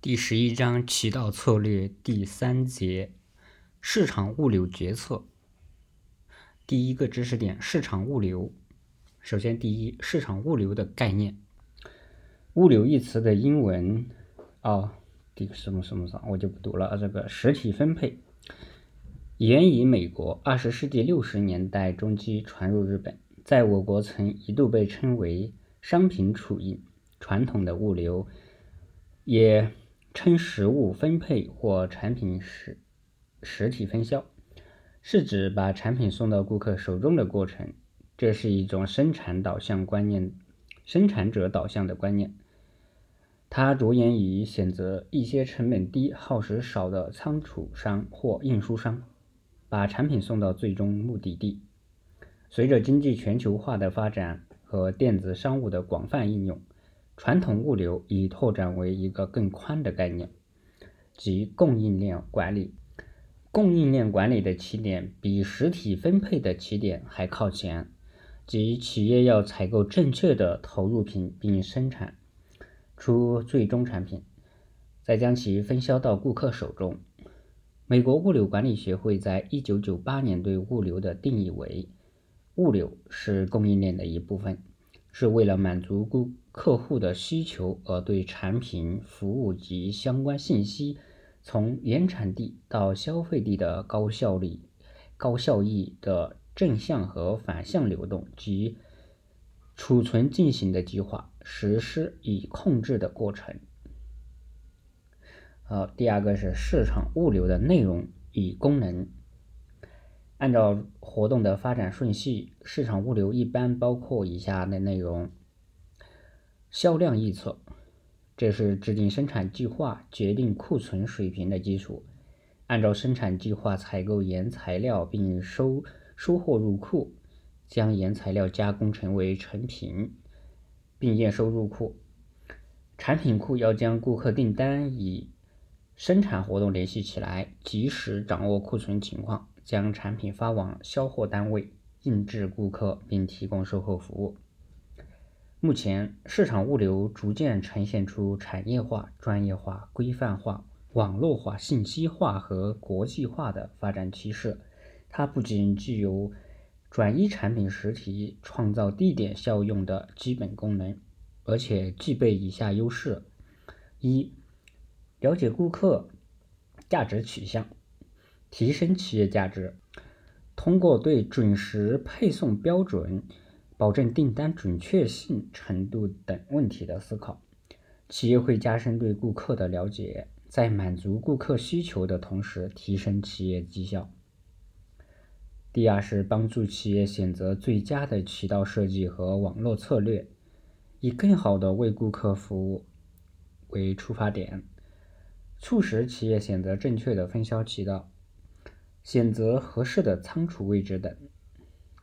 第十一章渠道策略第三节市场物流决策。第一个知识点：市场物流。首先，第一，市场物流的概念。物流一词的英文哦，第什么什么什么，我就不读了。这个实体分配，源于美国，二十世纪六十年代中期传入日本，在我国曾一度被称为商品储运。传统的物流也。称实物分配或产品实实体分销，是指把产品送到顾客手中的过程。这是一种生产导向观念，生产者导向的观念。它着眼于选择一些成本低、耗时少的仓储商或运输商，把产品送到最终目的地。随着经济全球化的发展和电子商务的广泛应用。传统物流已拓展为一个更宽的概念，即供应链管理。供应链管理的起点比实体分配的起点还靠前，即企业要采购正确的投入品并生产出最终产品，再将其分销到顾客手中。美国物流管理学会在一九九八年对物流的定义为：物流是供应链的一部分。是为了满足顾客户的需求而对产品、服务及相关信息从原产地到消费地的高效率、高效益的正向和反向流动及储存进行的计划、实施与控制的过程。好，第二个是市场物流的内容与功能。按照活动的发展顺序，市场物流一般包括以下的内容：销量预测，这是制定生产计划、决定库存水平的基础。按照生产计划采购原材料并收收货入库，将原材料加工成为成品，并验收入库。产品库要将顾客订单与生产活动联系起来，及时掌握库存情况。将产品发往销货单位，印制顾客，并提供售后服务。目前，市场物流逐渐呈现出产业化、专业化、规范化、网络化、信息化和国际化的发展趋势。它不仅具有转移产品实体、创造地点效用的基本功能，而且具备以下优势：一、了解顾客价值取向。提升企业价值，通过对准时配送标准、保证订单准确性程度等问题的思考，企业会加深对顾客的了解，在满足顾客需求的同时提升企业绩效。第二是帮助企业选择最佳的渠道设计和网络策略，以更好的为顾客服务为出发点，促使企业选择正确的分销渠道。选择合适的仓储位置等。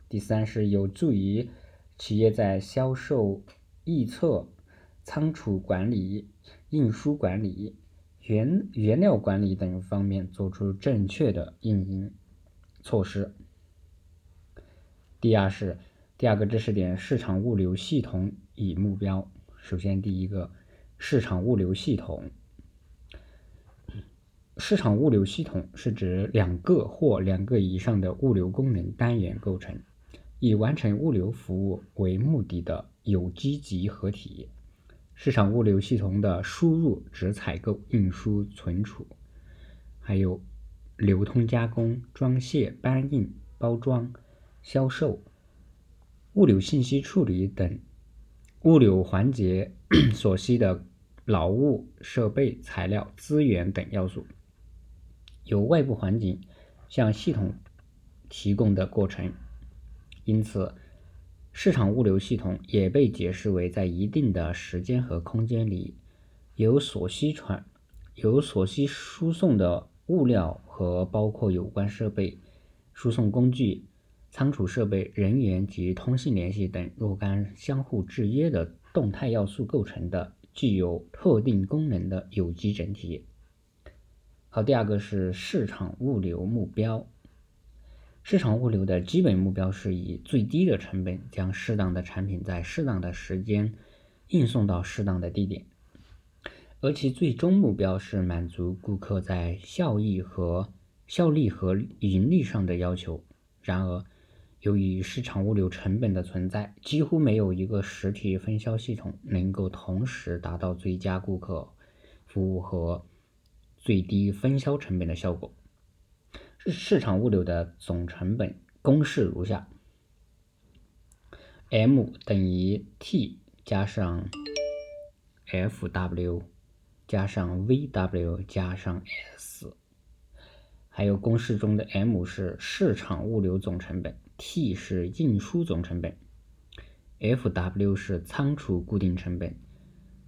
第三是有助于企业在销售预测、仓储管理、运输管理、原原料管理等方面做出正确的运营措施。第二是第二个知识点：市场物流系统与目标。首先，第一个市场物流系统。市场物流系统是指两个或两个以上的物流功能单元构成，以完成物流服务为目的的有机集合体。市场物流系统的输入指采购、运输、存储，还有流通、加工、装卸、搬运、包装、销售、物流信息处理等物流环节所需的劳务、设备、材料、资源等要素。由外部环境向系统提供的过程，因此，市场物流系统也被解释为在一定的时间和空间里，有所需传、有所需输送的物料和包括有关设备、输送工具、仓储设备、人员及通信联系等若干相互制约的动态要素构成的具有特定功能的有机整体。好，第二个是市场物流目标。市场物流的基本目标是以最低的成本将适当的产品在适当的时间运送到适当的地点。而其最终目标是满足顾客在效益和效率和盈利上的要求。然而，由于市场物流成本的存在，几乎没有一个实体分销系统能够同时达到最佳顾客服务和最低分销成本的效果。市场物流的总成本公式如下：M 等于 T 加上 F_W 加上 V_W 加上 S。还有公式中的 M 是市场物流总成本，T 是运输总成本，F_W 是仓储固定成本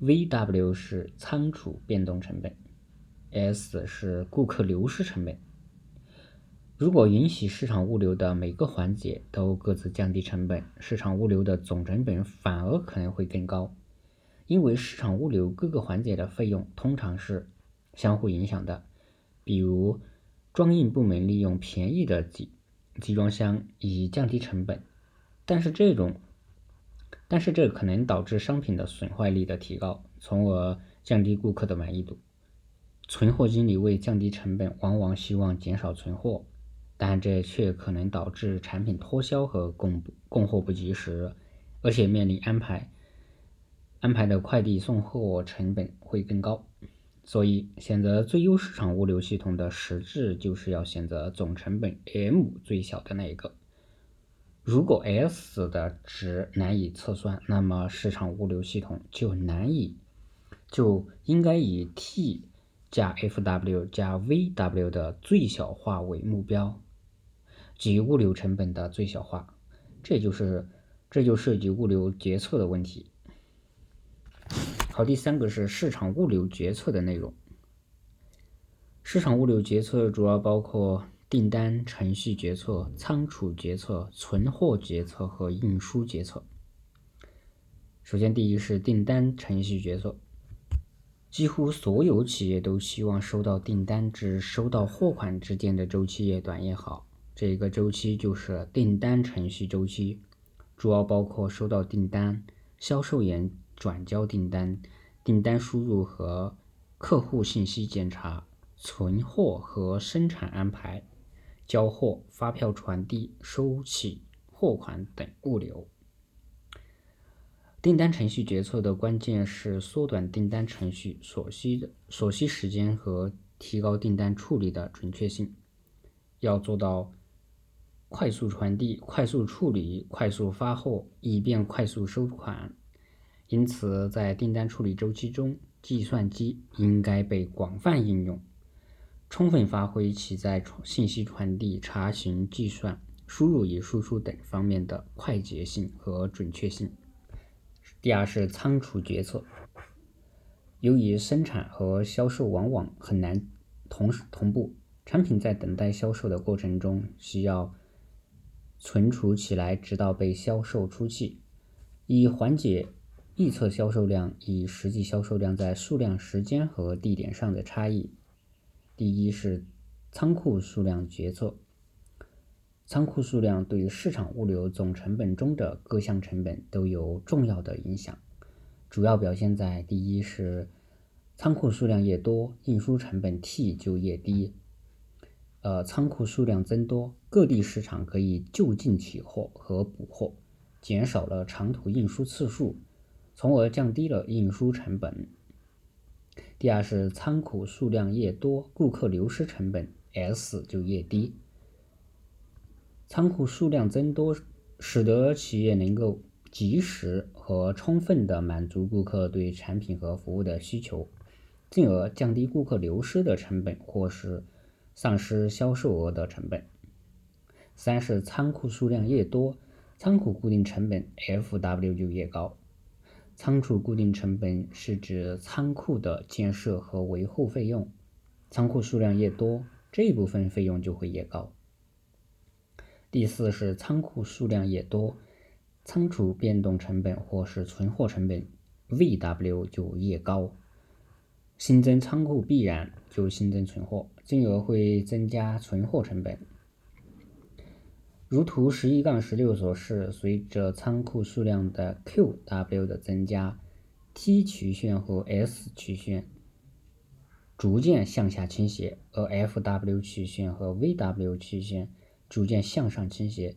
，V_W 是仓储变动成本，S 是顾客流失成本。如果允许市场物流的每个环节都各自降低成本，市场物流的总成本反而可能会更高，因为市场物流各个环节的费用通常是相互影响的。比如，装运部门利用便宜的集集装箱以降低成本，但是这种，但是这可能导致商品的损坏率的提高，从而降低顾客的满意度。存货经理为降低成本，往往希望减少存货。但这却可能导致产品脱销和供供货不及时，而且面临安排安排的快递送货成本会更高。所以，选择最优市场物流系统的实质就是要选择总成本 M 最小的那一个。如果 S 的值难以测算，那么市场物流系统就难以就应该以 T 加 F_W 加 V_W 的最小化为目标。即物流成本的最小化，这就是这就涉及物流决策的问题。好，第三个是市场物流决策的内容。市场物流决策主要包括订单程序决策、仓储决策、存货决策和运输决策。首先，第一是订单程序决策。几乎所有企业都希望收到订单至收到货款之间的周期越短越好。这个周期就是订单程序周期，主要包括收到订单、销售员转交订单、订单输入和客户信息检查、存货和生产安排、交货、发票传递、收取货款等物流。订单程序决策的关键是缩短订单程序所需的所需时间和提高订单处理的准确性，要做到。快速传递、快速处理、快速发货，以便快速收款。因此，在订单处理周期中，计算机应该被广泛应用，充分发挥其在信息传递、查询、计算、输入与输出等方面的快捷性和准确性。第二是仓储决策。由于生产和销售往往很难同时同步，产品在等待销售的过程中需要。存储起来，直到被销售出去，以缓解预测销售量与实际销售量在数量、时间和地点上的差异。第一是仓库数量决策。仓库数量对于市场物流总成本中的各项成本都有重要的影响，主要表现在：第一是仓库数量越多，运输成本 T 就越低。呃，仓库数量增多，各地市场可以就近取货和补货，减少了长途运输次数，从而降低了运输成本。第二是仓库数量越多，顾客流失成本 S 就越低。仓库数量增多，使得企业能够及时和充分的满足顾客对产品和服务的需求，进而降低顾客流失的成本，或是。丧失销售额的成本。三是仓库数量越多，仓库固定成本 F_W 就越高。仓储固定成本是指仓库的建设和维护费用，仓库数量越多，这一部分费用就会越高。第四是仓库数量越多，仓储变动成本或是存货成本 V_W 就越高。新增仓库必然就新增存货，进而会增加存货成本。如图十一杠十六所示，随着仓库数量的 Q、W 的增加，T 曲线和 S 曲线逐渐向下倾斜，而 F-W 曲线和 V-W 曲线逐渐向上倾斜，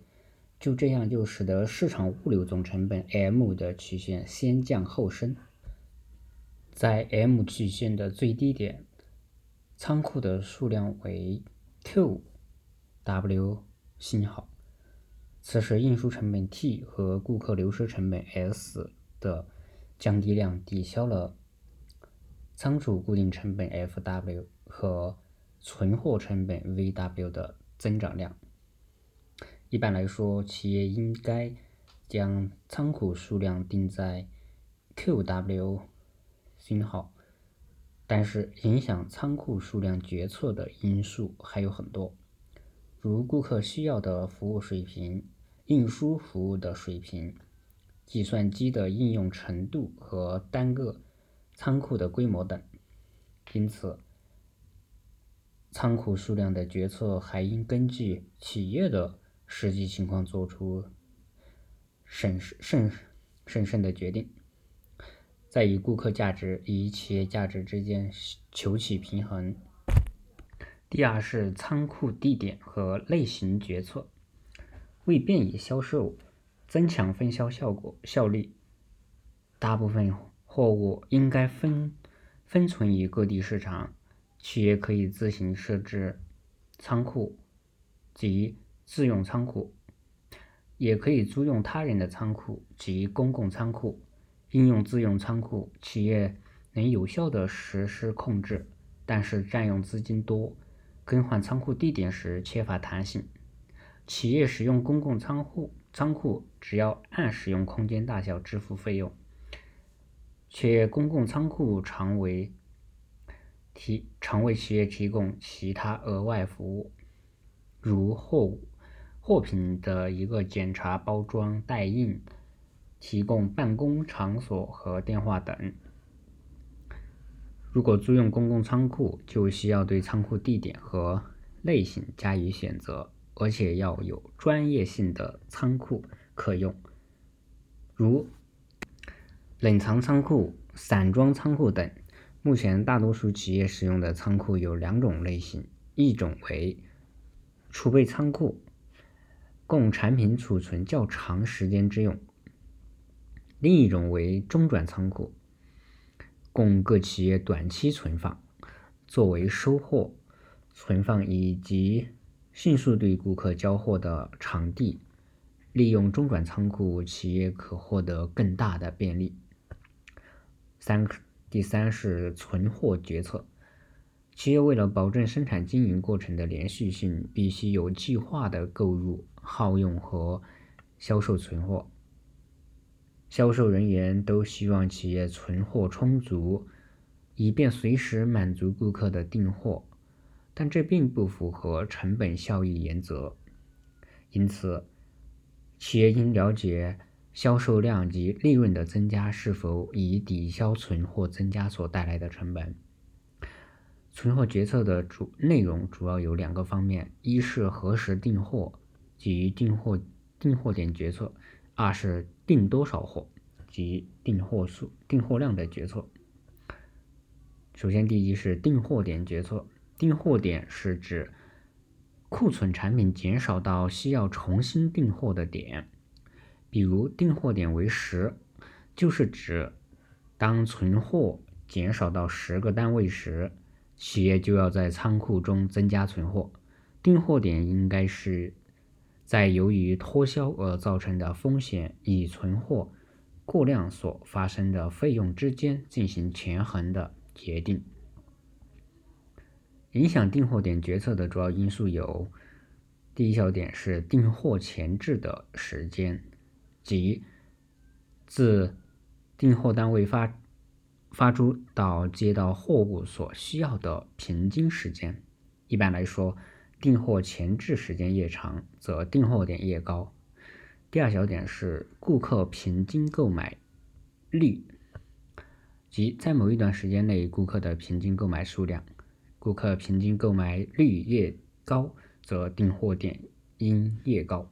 就这样就使得市场物流总成本 M 的曲线先降后升。在 M 曲线的最低点，仓库的数量为 Q-W 星号，此时运输成本 T 和顾客流失成本 S 的降低量抵消了。仓储固定成本 F-W 和存货成本 V-W 的增长量。一般来说，企业应该将仓库数量定在 Q-W 星号，但是影响仓库数量决策的因素还有很多，如顾客需要的服务水平、运输服务的水平、计算机的应用程度和单个。仓库的规模等，因此，仓库数量的决策还应根据企业的实际情况做出审慎审慎的决定，在与顾客价值与企业价值之间求取平衡。第二是仓库地点和类型决策，为便于销售，增强分销效果效率，大部分。货物应该分分存于各地市场，企业可以自行设置仓库及自用仓库，也可以租用他人的仓库及公共仓库。应用自用仓库，企业能有效地实施控制，但是占用资金多，更换仓库地点时缺乏弹性。企业使用公共仓库，仓库只要按使用空间大小支付费用。且公共仓库常为提常为企业提供其他额外服务，如货物货品的一个检查、包装、代印、提供办公场所和电话等。如果租用公共仓库，就需要对仓库地点和类型加以选择，而且要有专业性的仓库可用，如。冷藏仓库、散装仓库等，目前大多数企业使用的仓库有两种类型：一种为储备仓库，供产品储存较长时间之用；另一种为中转仓库，供各企业短期存放，作为收货、存放以及迅速对顾客交货的场地。利用中转仓库，企业可获得更大的便利。三，第三是存货决策。企业为了保证生产经营过程的连续性，必须有计划的购入、耗用和销售存货。销售人员都希望企业存货充足，以便随时满足顾客的订货，但这并不符合成本效益原则。因此，企业应了解。销售量及利润的增加是否以抵消存货增加所带来的成本？存货决策的主内容主要有两个方面：一是何时订货及订货订货点决策；二是订多少货及订货数、订货量的决策。首先，第一是订货点决策。订货点是指库存产品减少到需要重新订货的点。比如订货点为十，就是指当存货减少到十个单位时，企业就要在仓库中增加存货。订货点应该是在由于脱销而造成的风险与存货过量所发生的费用之间进行权衡的决定。影响订货点决策的主要因素有：第一小点是订货前置的时间。即自订货单位发发出到接到货物所需要的平均时间。一般来说，订货前置时间越长，则订货点越高。第二小点是顾客平均购买率，即在某一段时间内顾客的平均购买数量。顾客平均购买率越高，则订货点应越高。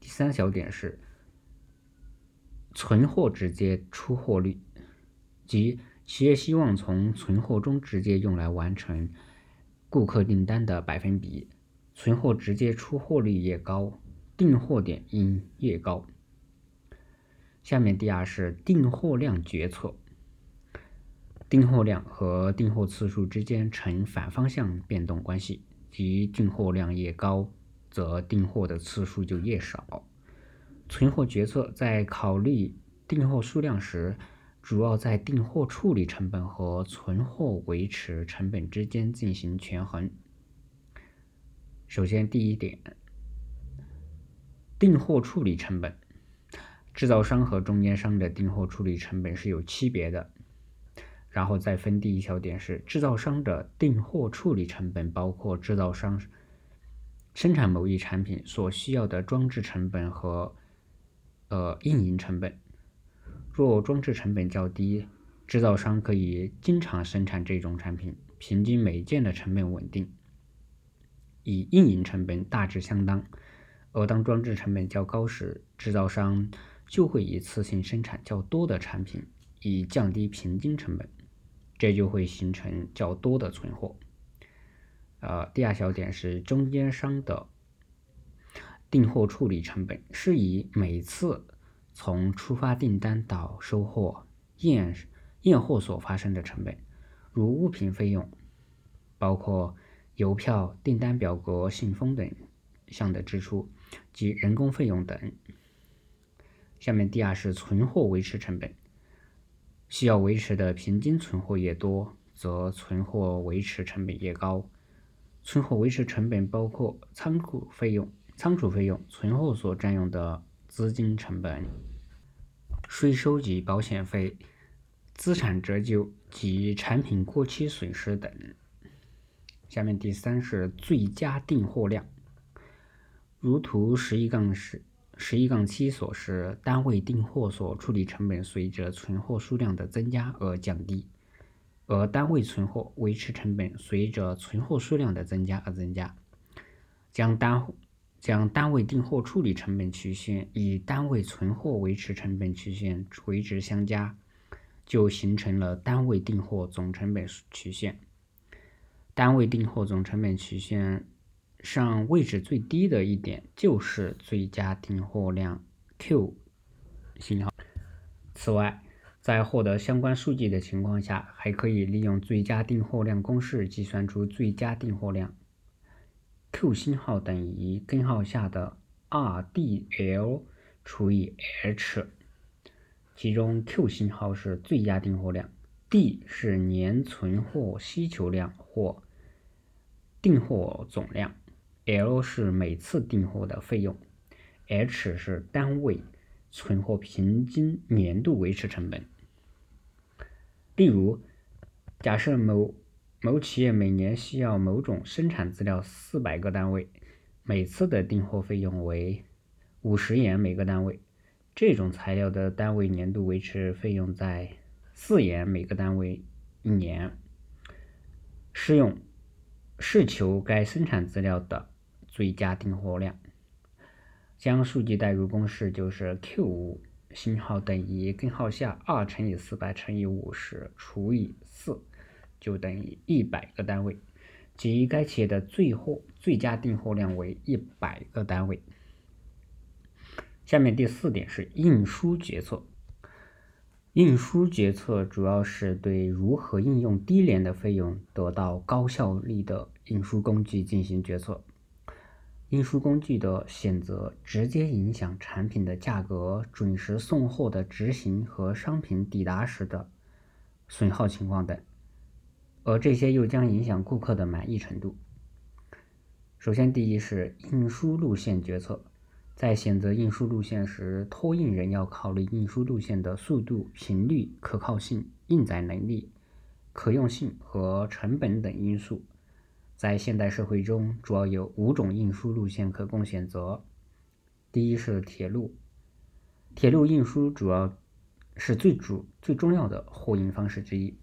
第三小点是存货直接出货率，即企业希望从存货中直接用来完成顾客订单的百分比，存货直接出货率越高，订货点应越高。下面第二是订货量决策，订货量和订货次数之间呈反方向变动关系，即订货量越高，则订货的次数就越少。存货决策在考虑订货数量时，主要在订货处理成本和存货维持成本之间进行权衡。首先，第一点，订货处理成本。制造商和中间商的订货处理成本是有区别的，然后再分第一小点是制造商的订货处理成本包括制造商生产某一产品所需要的装置成本和呃运营成本。若装置成本较低，制造商可以经常生产这种产品，平均每件的成本稳定，与运营成本大致相当。而当装置成本较高时，制造商就会一次性生产较多的产品，以降低平均成本，这就会形成较多的存货。呃，第二小点是中间商的订货处理成本，是以每次从出发订单到收货验验货所发生的成本，如物品费用，包括邮票、订单表格、信封等项的支出及人工费用等。下面第二是存货维持成本，需要维持的平均存货越多，则存货维持成本越高。存货维持成本包括仓库费用、仓储费用、存货所占用的资金成本、税收及保险费、资产折旧及产品过期损失等。下面第三是最佳订货量，如图十一杠十。十一杠七所示，单位订货所处理成本随着存货数量的增加而降低，而单位存货维持成本随着存货数量的增加而增加。将单将单位订货处理成本曲线与单位存货维持成本曲线垂直相加，就形成了单位订货总成本曲线。单位订货总成本曲线。上位置最低的一点就是最佳订货量 Q 信号。此外，在获得相关数据的情况下，还可以利用最佳订货量公式计算出最佳订货量 Q 星号等于根号下的 RDL 除以 H，其中 Q 星号是最佳订货量，D 是年存货需求量或订货总量。L 是每次订货的费用，H 是单位存货平均年度维持成本。例如，假设某某企业每年需要某种生产资料四百个单位，每次的订货费用为五十元每个单位，这种材料的单位年度维持费用在四元每个单位一年。适用是求该生产资料的。最佳订货量，将数据代入公式就是 Q 五星号等于根号下二乘以四百乘以五十除以四，就等于一百个单位，即该企业的最货最佳订货量为一百个单位。下面第四点是运输决策，运输决策主要是对如何应用低廉的费用得到高效率的运输工具进行决策。运输工具的选择直接影响产品的价格、准时送货的执行和商品抵达时的损耗情况等，而这些又将影响顾客的满意程度。首先，第一是运输路线决策，在选择运输路线时，托运人要考虑运输路线的速度、频率、可靠性、运载能力、可用性和成本等因素。在现代社会中，主要有五种运输路线可供选择。第一是铁路，铁路运输主要是最主最重要的货运方式之一，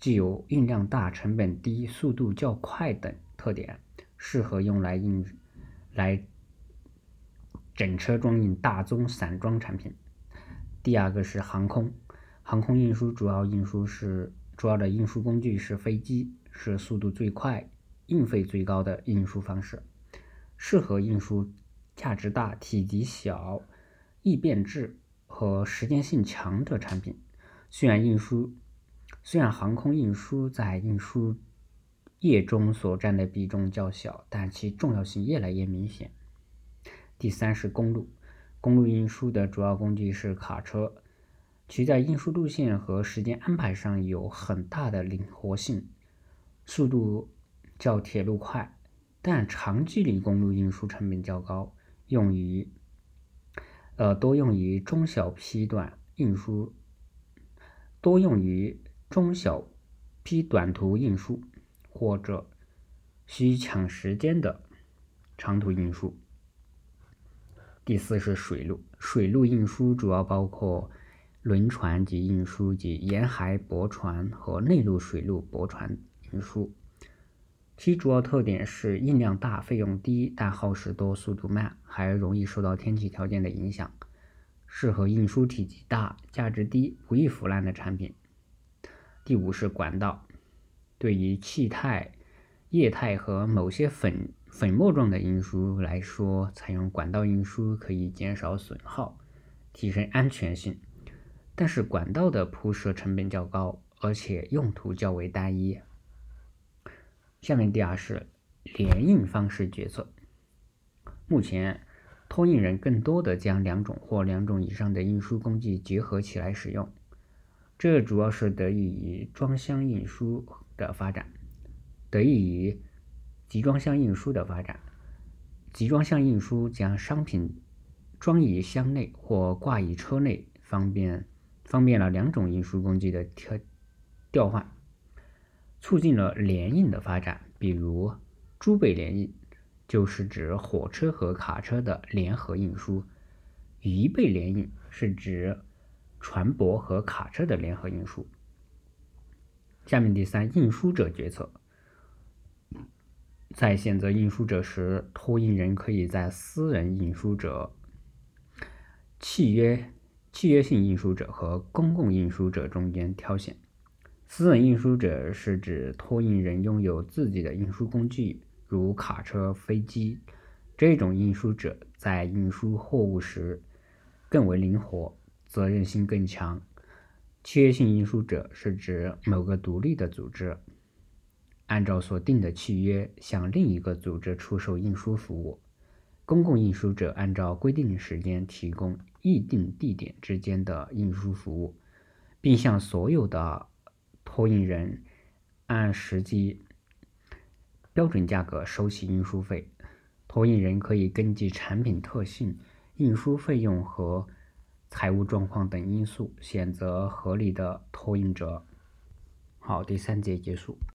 具有运量大、成本低、速度较快等特点，适合用来运来整车装运大宗散装产品。第二个是航空，航空运输主要运输是主要的运输工具是飞机，是速度最快、运费最高的运输方式，适合运输价值大、体积小、易变质和时间性强的产品。虽然运输，虽然航空运输在运输业中所占的比重较小，但其重要性越来越明显。第三是公路，公路运输的主要工具是卡车。其在运输路线和时间安排上有很大的灵活性，速度较铁路快，但长距离公路运输成本较高，用于呃多用于中小批段运输，多用于中小批短途运输或者需抢时间的长途运输。第四是水路，水路运输主要包括。轮船及运输及沿海驳船和内陆水路驳船运输，其主要特点是运量大、费用低，但耗时多、速度慢，还容易受到天气条件的影响，适合运输体积大、价值低、不易腐烂的产品。第五是管道，对于气态、液态和某些粉粉末状的运输来说，采用管道运输可以减少损耗，提升安全性。但是管道的铺设成本较高，而且用途较为单一。下面第二是联运方式决策。目前，托运人更多的将两种或两种以上的运输工具结合起来使用，这主要是得益于装箱运输的发展，得益于集装箱运输的发展。集装箱运输将商品装于箱内或挂于车内，方便。方便了两种运输工具的调调换，促进了联运的发展。比如，猪背联运就是指火车和卡车的联合运输；鱼背联运是指船舶和卡车的联合运输。下面第三，运输者决策，在选择运输者时，托运人可以在私人运输者契约。契约性运输者和公共运输者中间挑选。私人运输者是指托运人拥有自己的运输工具，如卡车、飞机。这种运输者在运输货物时更为灵活，责任心更强。契约性运输者是指某个独立的组织按照所定的契约向另一个组织出售运输服务。公共运输者按照规定时间提供预定地点之间的运输服务，并向所有的托运人按实际标准价格收取运输费。托运人可以根据产品特性、运输费用和财务状况等因素选择合理的托运者。好，第三节结束。